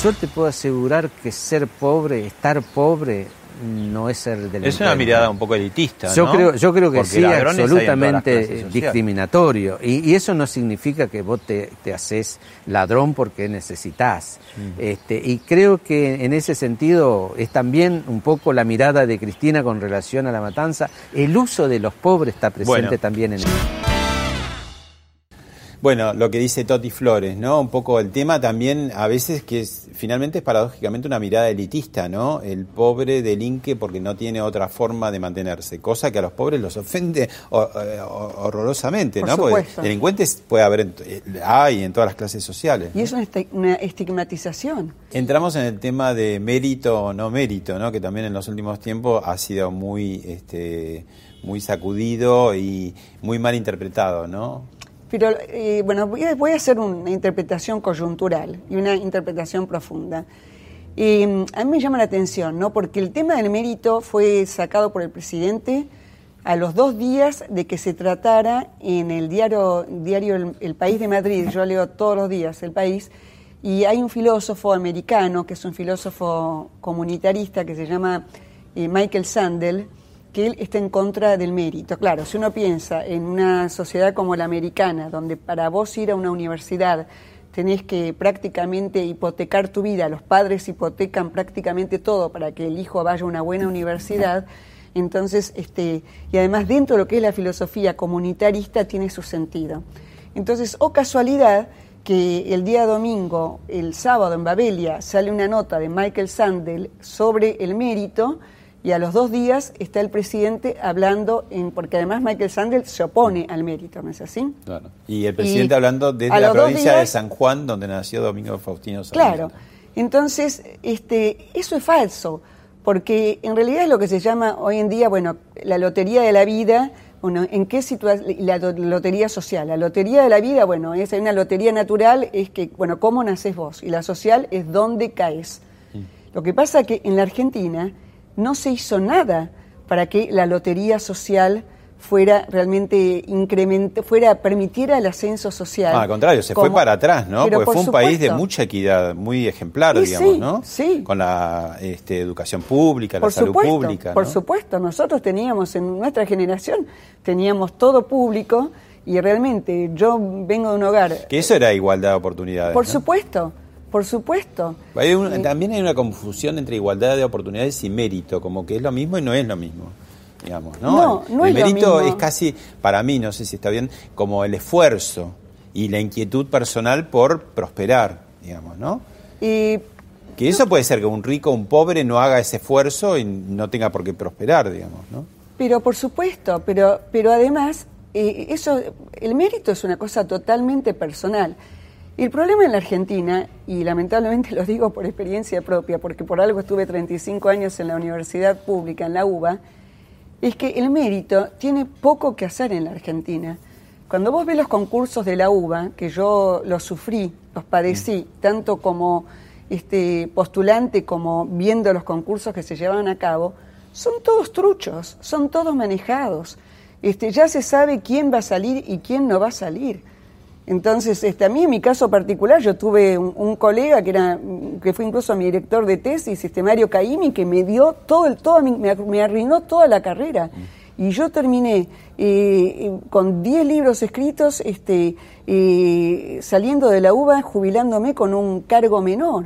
Yo te puedo asegurar que ser pobre, estar pobre, no es ser delincuente. Es una mirada un poco elitista, yo Creo, yo creo que sí, absolutamente discriminatorio. Y, eso no significa que vos te, haces ladrón porque necesitas. Mm. Este, y creo que en ese sentido es también un poco la mirada de Cristina con relación a la matanza. El uso de los pobres está presente también en eso. Bueno, lo que dice Toti Flores, ¿no? Un poco el tema también a veces que es, finalmente es paradójicamente una mirada elitista, ¿no? El pobre delinque porque no tiene otra forma de mantenerse, cosa que a los pobres los ofende eh, horrorosamente, ¿no? Porque delincuentes puede haber, eh, hay en todas las clases sociales. Y es una estigmatización. Entramos en el tema de mérito o no mérito, ¿no? Que también en los últimos tiempos ha sido muy, este, muy sacudido y muy mal interpretado, ¿no? Pero eh, bueno, voy a, hacer una interpretación coyuntural y una interpretación profunda. Mm, a mí me llama la atención, ¿no? Porque el tema del mérito fue sacado por el presidente a los dos días de que se tratara en el diario, diario el, País de Madrid, yo leo todos los días El País, y hay un filósofo americano, que es un filósofo comunitarista, que se llama eh, Michael Sandel, que él está en contra del mérito. Claro, si uno piensa en una sociedad como la americana, donde para vos ir a una universidad tenés que prácticamente hipotecar tu vida, los padres hipotecan prácticamente todo para que el hijo vaya a una buena universidad, entonces, este, y además dentro de lo que es la filosofía comunitarista tiene su sentido. Entonces, o casualidad, que el día domingo, el sábado en Babelia, sale una nota de Michael Sandel sobre el mérito, y a los dos días está el presidente hablando, en, porque además Michael Sandel se opone al mérito, ¿no es así? Claro. Y el presidente hablando desde la provincia de San Juan, donde nació Domingo Faustino Claro. Entonces, este, eso es falso, porque en realidad es lo que se llama hoy en día, bueno, la lotería de la vida, bueno, ¿en qué situación? La lotería social. La lotería de la vida, bueno, es una lotería natural, es que, bueno, ¿cómo naces vos? Y la social es dónde caes. Lo que pasa es que en la Argentina no se hizo nada para que la lotería social fuera realmente incremente, fuera permitiera el ascenso social. Ah, al contrario, se fue para atrás, ¿no? Porque fue un país de mucha equidad, muy ejemplar, digamos, ¿no? Sí. Con la este, educación pública, la salud pública. Por supuesto, nosotros teníamos en nuestra generación teníamos todo público y realmente yo vengo de un hogar. Que eso era igualdad de oportunidades. Por supuesto. Por supuesto. también hay una confusión entre igualdad de oportunidades y mérito, como que es lo mismo y no es lo mismo. Digamos, ¿no? no, el, mérito es casi, para mí, no sé si está bien, como el esfuerzo y la inquietud personal por prosperar, digamos, ¿no? Y que eso puede ser que un rico o un pobre no haga ese esfuerzo y no tenga por qué prosperar, digamos, ¿no? Pero por supuesto, pero, pero además, eh, eso, el mérito es una cosa totalmente personal. El problema en la Argentina, y lamentablemente lo digo por experiencia propia, porque por algo estuve 35 años en la universidad pública, en la UBA, es que el mérito tiene poco que hacer en la Argentina. Cuando vos ves los concursos de la UBA, que yo los sufrí, los padecí, tanto como este, postulante como viendo los concursos que se llevaban a cabo, son todos truchos, son todos manejados. Este, ya se sabe quién va a salir y quién no va a salir. Entonces, este, a mí en mi caso particular, yo tuve un, colega que era, que fue incluso mi director de tesis, este Mario Caimi, que me dio todo el, todo, me, me arruinó toda la carrera. Y yo terminé eh, con 10 libros escritos, este, eh, saliendo de la UBA, jubilándome con un cargo menor.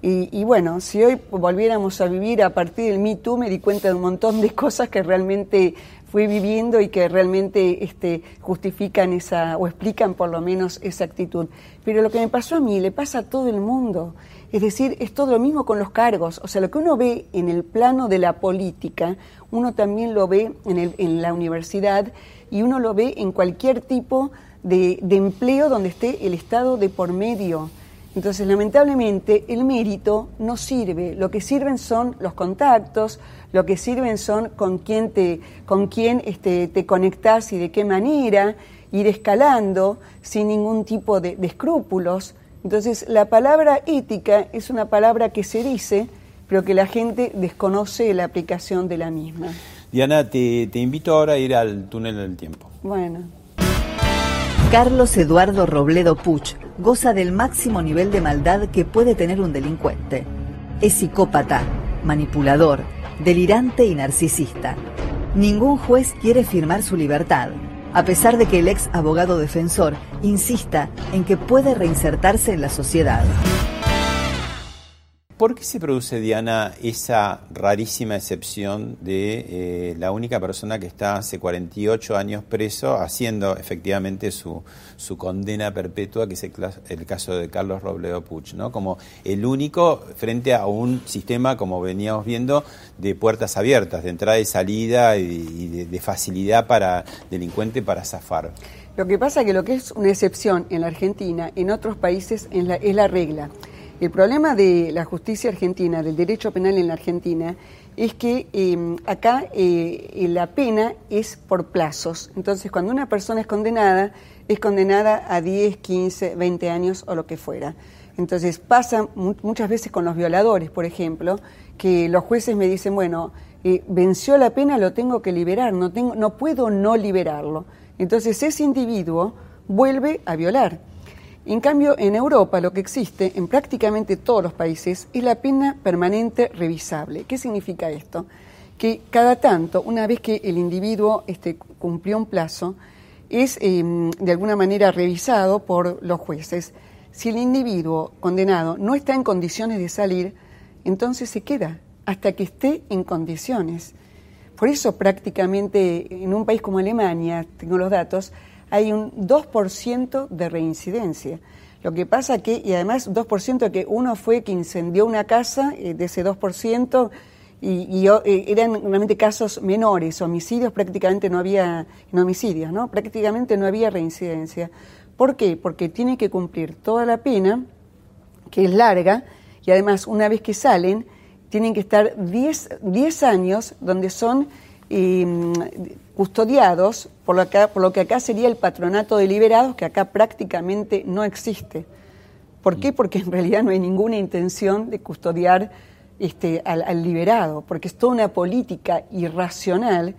Y, y, bueno, si hoy volviéramos a vivir a partir del Me Too, me di cuenta de un montón de cosas que realmente fui viviendo y que realmente este, justifican esa, o explican por lo menos esa actitud. Pero lo que me pasó a mí le pasa a todo el mundo. Es decir, es todo lo mismo con los cargos. O sea, lo que uno ve en el plano de la política, uno también lo ve en, el, en la universidad y uno lo ve en cualquier tipo de, de empleo donde esté el Estado de por medio. Entonces, lamentablemente, el mérito no sirve. Lo que sirven son los contactos, lo que sirven son con quién te, con quién este, te conectás y de qué manera, ir escalando sin ningún tipo de, escrúpulos. Entonces, la palabra ética es una palabra que se dice, pero que la gente desconoce la aplicación de la misma. Diana, te, te invito ahora a ir al túnel del tiempo. Bueno. Carlos Eduardo Robledo Puch goza del máximo nivel de maldad que puede tener un delincuente. Es psicópata, manipulador, delirante y narcisista. Ningún juez quiere firmar su libertad, a pesar de que el ex abogado defensor insista en que puede reinsertarse en la sociedad. ¿Por qué se produce, Diana, esa rarísima excepción de eh, la única persona que está hace 48 años preso haciendo efectivamente su, su condena perpetua, que es el, caso de Carlos Robledo Puch, ¿no? como el único frente a un sistema, como veníamos viendo, de puertas abiertas, de entrada y salida y, de, facilidad para delincuente para zafar? Lo que pasa es que lo que es una excepción en la Argentina, en otros países es la, es la regla. El problema de la justicia argentina, del derecho penal en la Argentina, es que em, acá eh, la pena es por plazos. Entonces, cuando una persona es condenada, es condenada a 10, 15, 20 años o lo que fuera. Entonces, pasa muchas veces con los violadores, por ejemplo, que los jueces me dicen, bueno, eh, venció la pena, lo tengo que liberar, no, tengo, no puedo no liberarlo. Entonces, ese individuo vuelve a violar. En cambio, en Europa lo que existe en prácticamente todos los países es la pena permanente revisable. ¿Qué significa esto? Que cada tanto, una vez que el individuo este, cumplió un plazo, es em, de alguna manera revisado por los jueces. Si el individuo condenado no está en condiciones de salir, entonces se queda hasta que esté en condiciones. Por eso prácticamente en un país como Alemania, tengo los datos, hay un 2% de reincidencia. Lo que pasa que, y además 2% que uno fue que incendió una casa, eh, de ese 2%, y, eh, eran realmente casos menores, homicidios prácticamente no había, no homicidios, ¿no? Prácticamente no había reincidencia. ¿Por qué? Porque tiene que cumplir toda la pena, que es larga, y además una vez que salen, tienen que estar 10 años donde son em, custodiados por lo, que, por lo que acá sería el patronato de liberados, que acá prácticamente no existe. ¿Por qué? Porque en realidad no hay ninguna intención de custodiar este, al, liberado, porque es toda una política irracional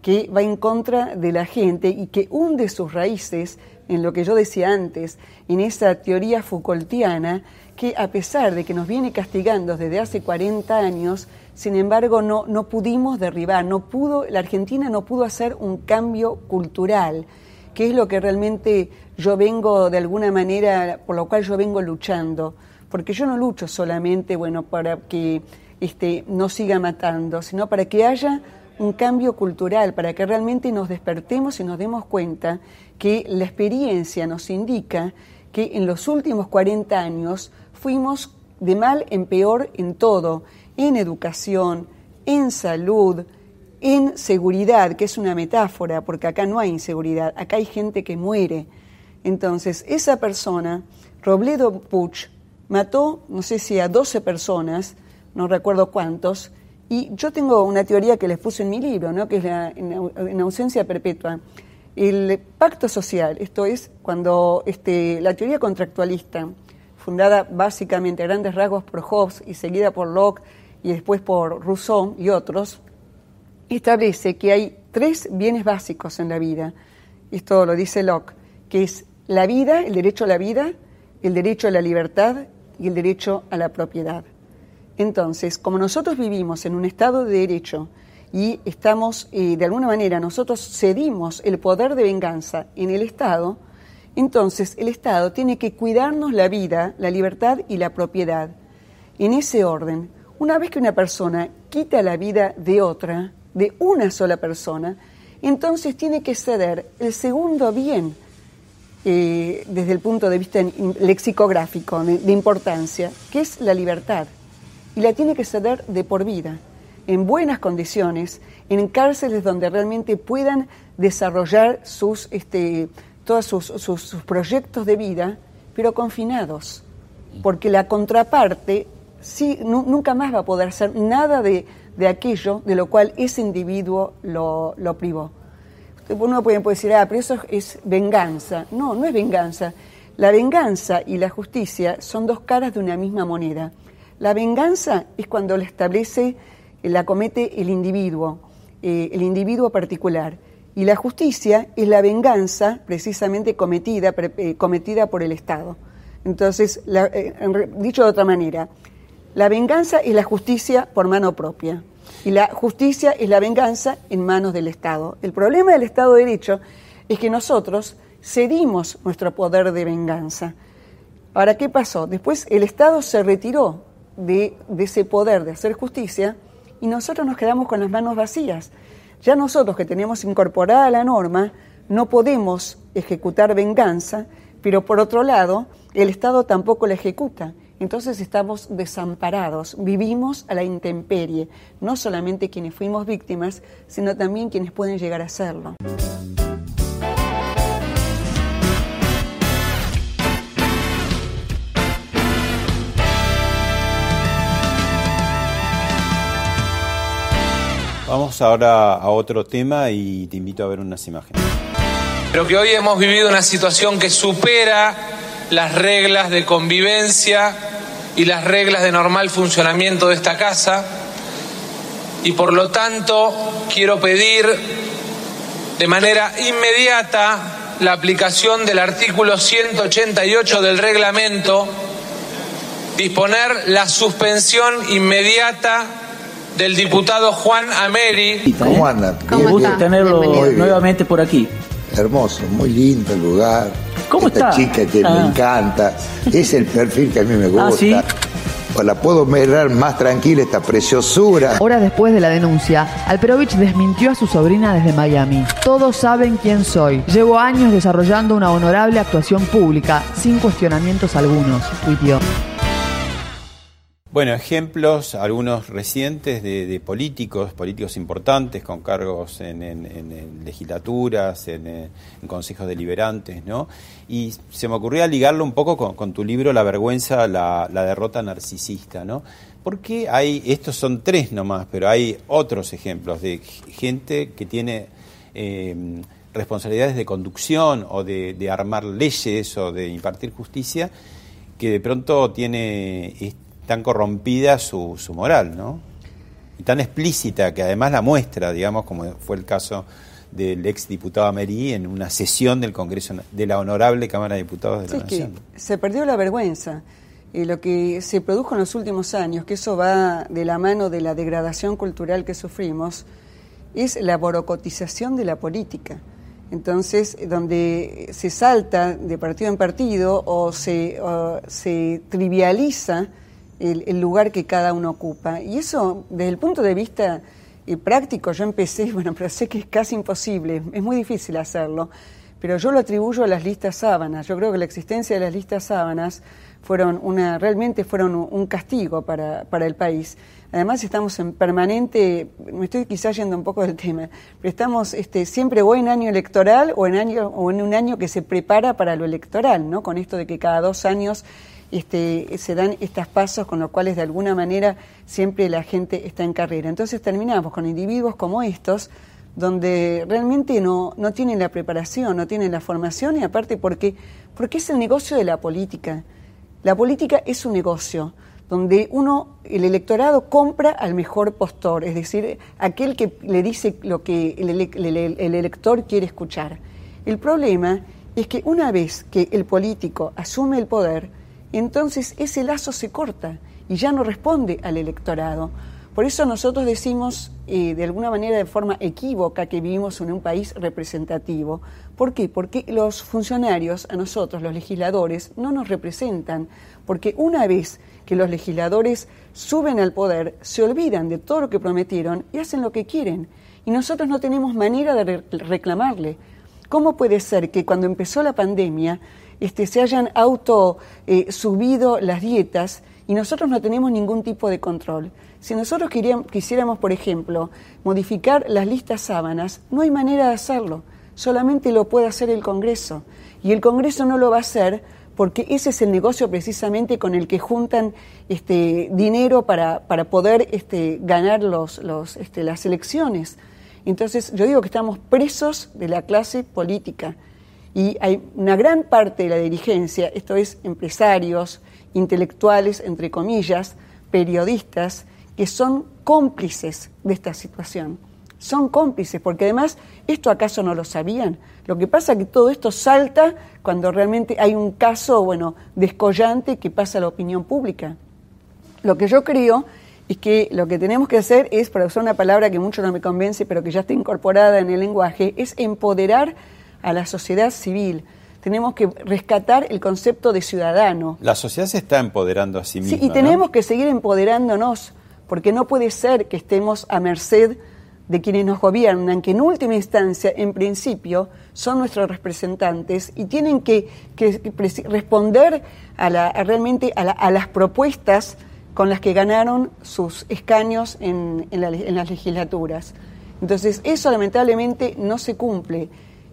que va en contra de la gente y que hunde sus raíces en lo que yo decía antes, en esa teoría Foucaultiana, que a pesar de que nos viene castigando desde hace 40 años, sin embargo no, no pudimos derribar, no pudo, la Argentina no pudo hacer un cambio cultural, que es lo que realmente yo vengo de alguna manera, por lo cual yo vengo luchando. Porque yo no lucho solamente, bueno, para que este, no siga matando, sino para que haya un cambio cultural, para que realmente nos despertemos y nos demos cuenta que la experiencia nos indica que en los últimos 40 años fuimos de mal en peor en todo, en educación, en salud, en seguridad, que es una metáfora, porque acá no hay inseguridad, acá hay gente que muere. Entonces, esa persona, Robledo Puch, mató, no sé si a 12 personas, no recuerdo cuántos, y yo tengo una teoría que les puse en mi libro, ¿no? que es la en, ausencia perpetua. El pacto social, esto es cuando este, la teoría contractualista, fundada básicamente a grandes rasgos por Hobbes y seguida por Locke y después por Rousseau y otros, establece que hay tres bienes básicos en la vida. Esto lo dice Locke, que es la vida, el derecho a la vida, el derecho a la libertad y el derecho a la propiedad. Entonces, como nosotros vivimos en un Estado de Derecho y estamos, eh, de alguna manera, nosotros cedimos el poder de venganza en el Estado, entonces el Estado tiene que cuidarnos la vida, la libertad y la propiedad. En ese orden, una vez que una persona quita la vida de otra, de una sola persona, entonces tiene que ceder el segundo bien eh, desde el punto de vista lexicográfico, de, importancia, que es la libertad. Y la tiene que ceder de por vida, en buenas condiciones, en cárceles donde realmente puedan desarrollar sus, este, todos sus, proyectos de vida, pero confinados. Porque la contraparte sí, nunca más va a poder hacer nada de, aquello de lo cual ese individuo lo privó uno puede, decir, ah, pero eso es venganza. No, no es venganza. La venganza y la justicia son dos caras de una misma moneda. La venganza es cuando la establece, la comete el individuo, eh, el individuo particular. Y la justicia es la venganza precisamente cometida, eh, cometida por el Estado. Entonces, eh, dicho de otra manera, la venganza es la justicia por mano propia. Y la justicia es la venganza en manos del Estado. El problema del Estado de Derecho es que nosotros cedimos nuestro poder de venganza. Ahora, ¿qué pasó? Después el Estado se retiró de, ese poder de hacer justicia y nosotros nos quedamos con las manos vacías. Ya nosotros que tenemos incorporada la norma no podemos ejecutar venganza, pero por otro lado, el Estado tampoco la ejecuta. Entonces estamos desamparados, vivimos a la intemperie, no solamente quienes fuimos víctimas, sino también quienes pueden llegar a serlo. Vamos ahora a otro tema y te invito a ver unas imágenes. Pero que hoy hemos vivido una situación que supera las reglas de convivencia y las reglas de normal funcionamiento de esta casa y por lo tanto quiero pedir de manera inmediata la aplicación del artículo 188 del reglamento, disponer la suspensión inmediata del diputado Juan Ameri. ¿Cómo andan? Me gusta tenerlo nuevamente por aquí. Hermoso, muy lindo el lugar ¿Cómo Esta está? chica que me Ah. encanta. Es el perfil que a mí me gusta. Ah, ¿sí? La puedo mirar más tranquila esta preciosura. Horas después de la denuncia, Alperovich desmintió a su sobrina desde Miami. Todos saben quién soy. Llevo años desarrollando una honorable actuación pública, sin cuestionamientos algunos, tuiteó. Bueno, ejemplos, algunos recientes de, políticos, políticos importantes con cargos en, en- en- legislaturas, en, eh, en consejos deliberantes, ¿no? Y se me ocurría ligarlo un poco con, tu libro La vergüenza, la, la derrota narcisista, ¿no? Porque hay, estos son tres nomás, pero hay otros ejemplos de gente que tiene eh, responsabilidades de conducción o de, armar leyes o de impartir justicia que de pronto tiene tan corrompida su, su moral, ¿no? Y tan explícita que además la muestra, digamos, como fue el caso del ex diputado Amerí en una sesión del Congreso de la Honorable Cámara de Diputados de Sí, la que Nación. se perdió la vergüenza. Y lo que se produjo en los últimos años, que eso va de la mano de la degradación cultural que sufrimos, es la borocotización de la política. Entonces, donde se salta de partido en partido o se, o se trivializa el, lugar que cada uno ocupa. Y eso, desde el punto de vista eh, práctico, yo empecé, bueno, pero sé que es casi imposible, es muy difícil hacerlo, pero yo lo atribuyo a las listas sábanas. Yo creo que la existencia de las listas sábanas fueron una, realmente fueron un un castigo para, para el país. Además estamos en permanente, me estoy quizás yendo un poco del tema, pero estamos este, siempre o en año electoral o en, año, o en un año que se prepara para lo electoral, ¿no? Con esto de que cada dos años este, se dan estos pasos con los cuales de alguna manera siempre la gente está en carrera. Entonces terminamos con individuos como estos, donde realmente no, no tienen la preparación, no tienen la formación y aparte porque, porque es el negocio de la política. La política es un negocio donde uno, el electorado compra al mejor postor, es decir, aquel que le dice lo que el, ele- el- el- el elector quiere escuchar. El problema es que una vez que el político asume el poder, entonces ese lazo se corta y ya no responde al electorado. Por eso nosotros decimos, eh, de alguna manera, de forma equívoca, que vivimos en un país representativo. ¿Por qué? Porque los funcionarios, a nosotros, los legisladores, no nos representan. Porque una vez que los legisladores suben al poder, se olvidan de todo lo que prometieron y hacen lo que quieren. Y nosotros no tenemos manera de re- reclamarle. ¿Cómo puede ser que cuando empezó la pandemia este, se hayan auto eh, subido las dietas y nosotros no tenemos ningún tipo de control? Si nosotros quisiéramos, por ejemplo, modificar las listas sábanas, no hay manera de hacerlo. Solamente lo puede hacer el Congreso. Y el Congreso no lo va a hacer porque ese es el negocio precisamente con el que juntan este, dinero para, poder este, ganar este, las elecciones. Entonces, yo digo que estamos presos de la clase política y hay una gran parte de la dirigencia, esto es empresarios, intelectuales, entre comillas, periodistas, que son cómplices de esta situación. Son cómplices, porque además, ¿esto acaso no lo sabían? Lo que pasa es que todo esto salta cuando realmente hay un caso, bueno, descollante que pasa a la opinión pública. Lo que yo creo es que lo que tenemos que hacer es, para usar una palabra que mucho no me convence, pero que ya está incorporada en el lenguaje, es empoderar a la sociedad civil. Tenemos que rescatar el concepto de ciudadano. La sociedad se está empoderando a sí misma. Sí, y ¿no? tenemos que seguir empoderándonos, porque no puede ser que estemos a merced de quienes nos gobiernan, que en última instancia, en principio, son nuestros representantes y tienen que, responder a la, a realmente a, la- a las propuestas con las que ganaron sus escaños en, en la- en las legislaturas. Entonces, eso lamentablemente no se cumple.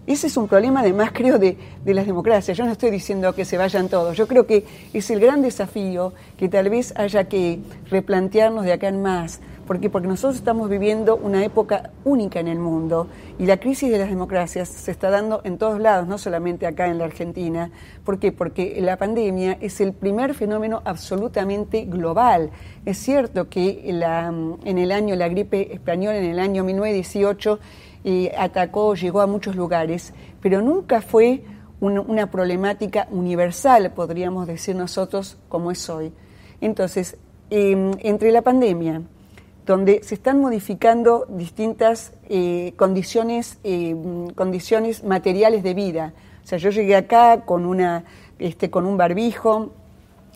Ese es un problema además, creo, de, las democracias. Yo no estoy diciendo que se vayan todos. Yo creo que es el gran desafío que tal vez haya que replantearnos de acá en más. ¿Por qué? Porque nosotros estamos viviendo una época única en el mundo y la crisis de las democracias se está dando en todos lados, no solamente acá en la Argentina. ¿Por qué? Porque la pandemia es el primer fenómeno absolutamente global. Es cierto que la- en el año, la gripe española, en el año 1918, eh, atacó, llegó a muchos lugares, pero nunca fue un- una problemática universal, podríamos decir nosotros, como es hoy. Entonces, eh, entre la pandemia, donde se están modificando distintas eh, condiciones, eh, condiciones materiales de vida, O sea, yo llegué acá con, una, este, con un barbijo,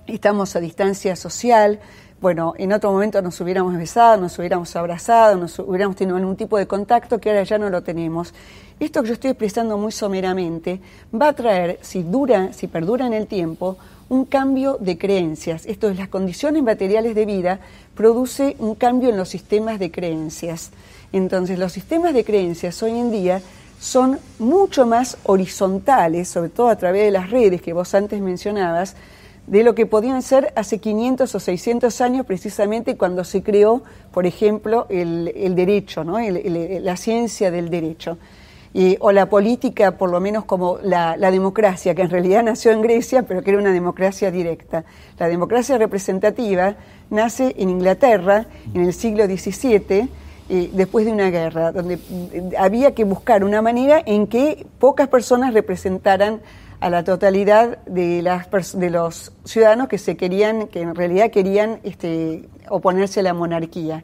estamos a distancia social, bueno, en otro momento nos hubiéramos besado, nos hubiéramos abrazado, nos hubiéramos tenido algún tipo de contacto que ahora ya no lo tenemos. Esto que yo estoy expresando muy someramente va a traer, si dura, si perdura en el tiempo, un cambio de creencias. Esto es, las condiciones materiales de vida produce un cambio en los sistemas de creencias. Entonces, los sistemas de creencias hoy en día son mucho más horizontales, sobre todo a través de las redes que vos antes mencionabas, de lo que podían ser hace 500 o 600 años, precisamente cuando se creó, por ejemplo, el, derecho, ¿no? la ciencia del derecho o la política, por lo menos como la, democracia, que en realidad nació en Grecia, pero que era una democracia directa. La democracia representativa nace en Inglaterra en el siglo XVII, después de una guerra, donde eh, había que buscar una manera en que pocas personas representaran a la totalidad de, las, de los ciudadanos que se querían, que en realidad querían este, oponerse a la monarquía.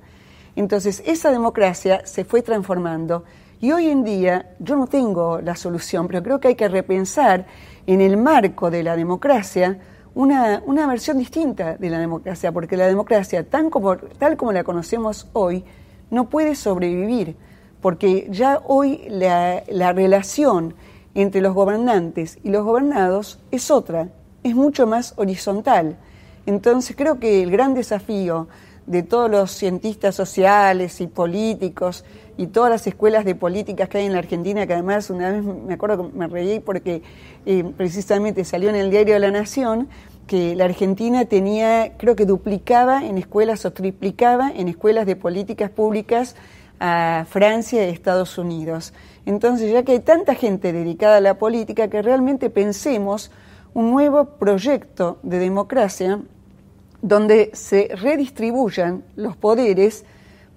Entonces, esa democracia se fue transformando y hoy en día yo no tengo la solución, pero creo que hay que repensar en el marco de la democracia una, una versión distinta de la democracia, porque la democracia, tan como, tal como la conocemos hoy, no puede sobrevivir, porque ya hoy la, la relación entre los gobernantes y los gobernados es otra, es mucho más horizontal. Entonces creo que el gran desafío de todos los cientistas sociales y políticos y todas las escuelas de políticas que hay en la Argentina, que además una vez me acuerdo que me reí porque eh, precisamente salió en el diario de la Nación que la Argentina tenía, creo que duplicaba en escuelas o triplicaba en escuelas de políticas públicas a Francia y Estados Unidos. Entonces, ya que hay tanta gente dedicada a la política, que realmente pensemos un nuevo proyecto de democracia donde se redistribuyan los poderes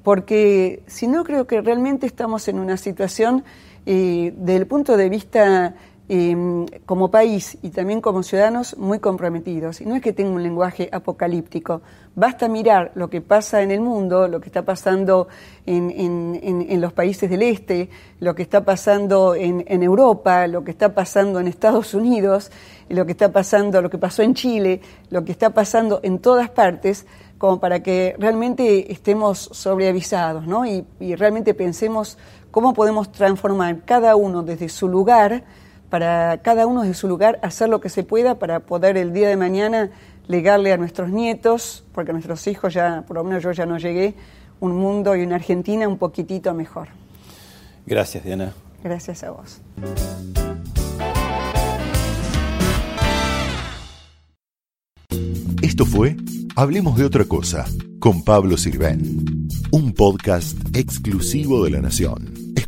porque si no creo que realmente estamos en una situación eh, del punto de vista em, como país y también como ciudadanos muy comprometidos. Y no es que tenga un lenguaje apocalíptico, basta mirar lo que pasa en el mundo, lo que está pasando en, los países del este, lo que está pasando en, en, Europa, lo que está pasando en Estados Unidos, lo que está pasando, lo que pasó en Chile, lo que está pasando en todas partes como para que realmente estemos sobreavisados ¿no? y, realmente pensemos cómo podemos transformar cada uno desde su lugar, para cada uno desde su lugar hacer lo que se pueda para poder el día de mañana legarle a nuestros nietos, porque a nuestros hijos ya, por lo menos yo ya no llegué, un mundo y una Argentina un poquitito mejor. Gracias, Diana. Gracias a vos. Esto fue Hablemos de otra cosa con Pablo Sirven, un podcast exclusivo de La Nación.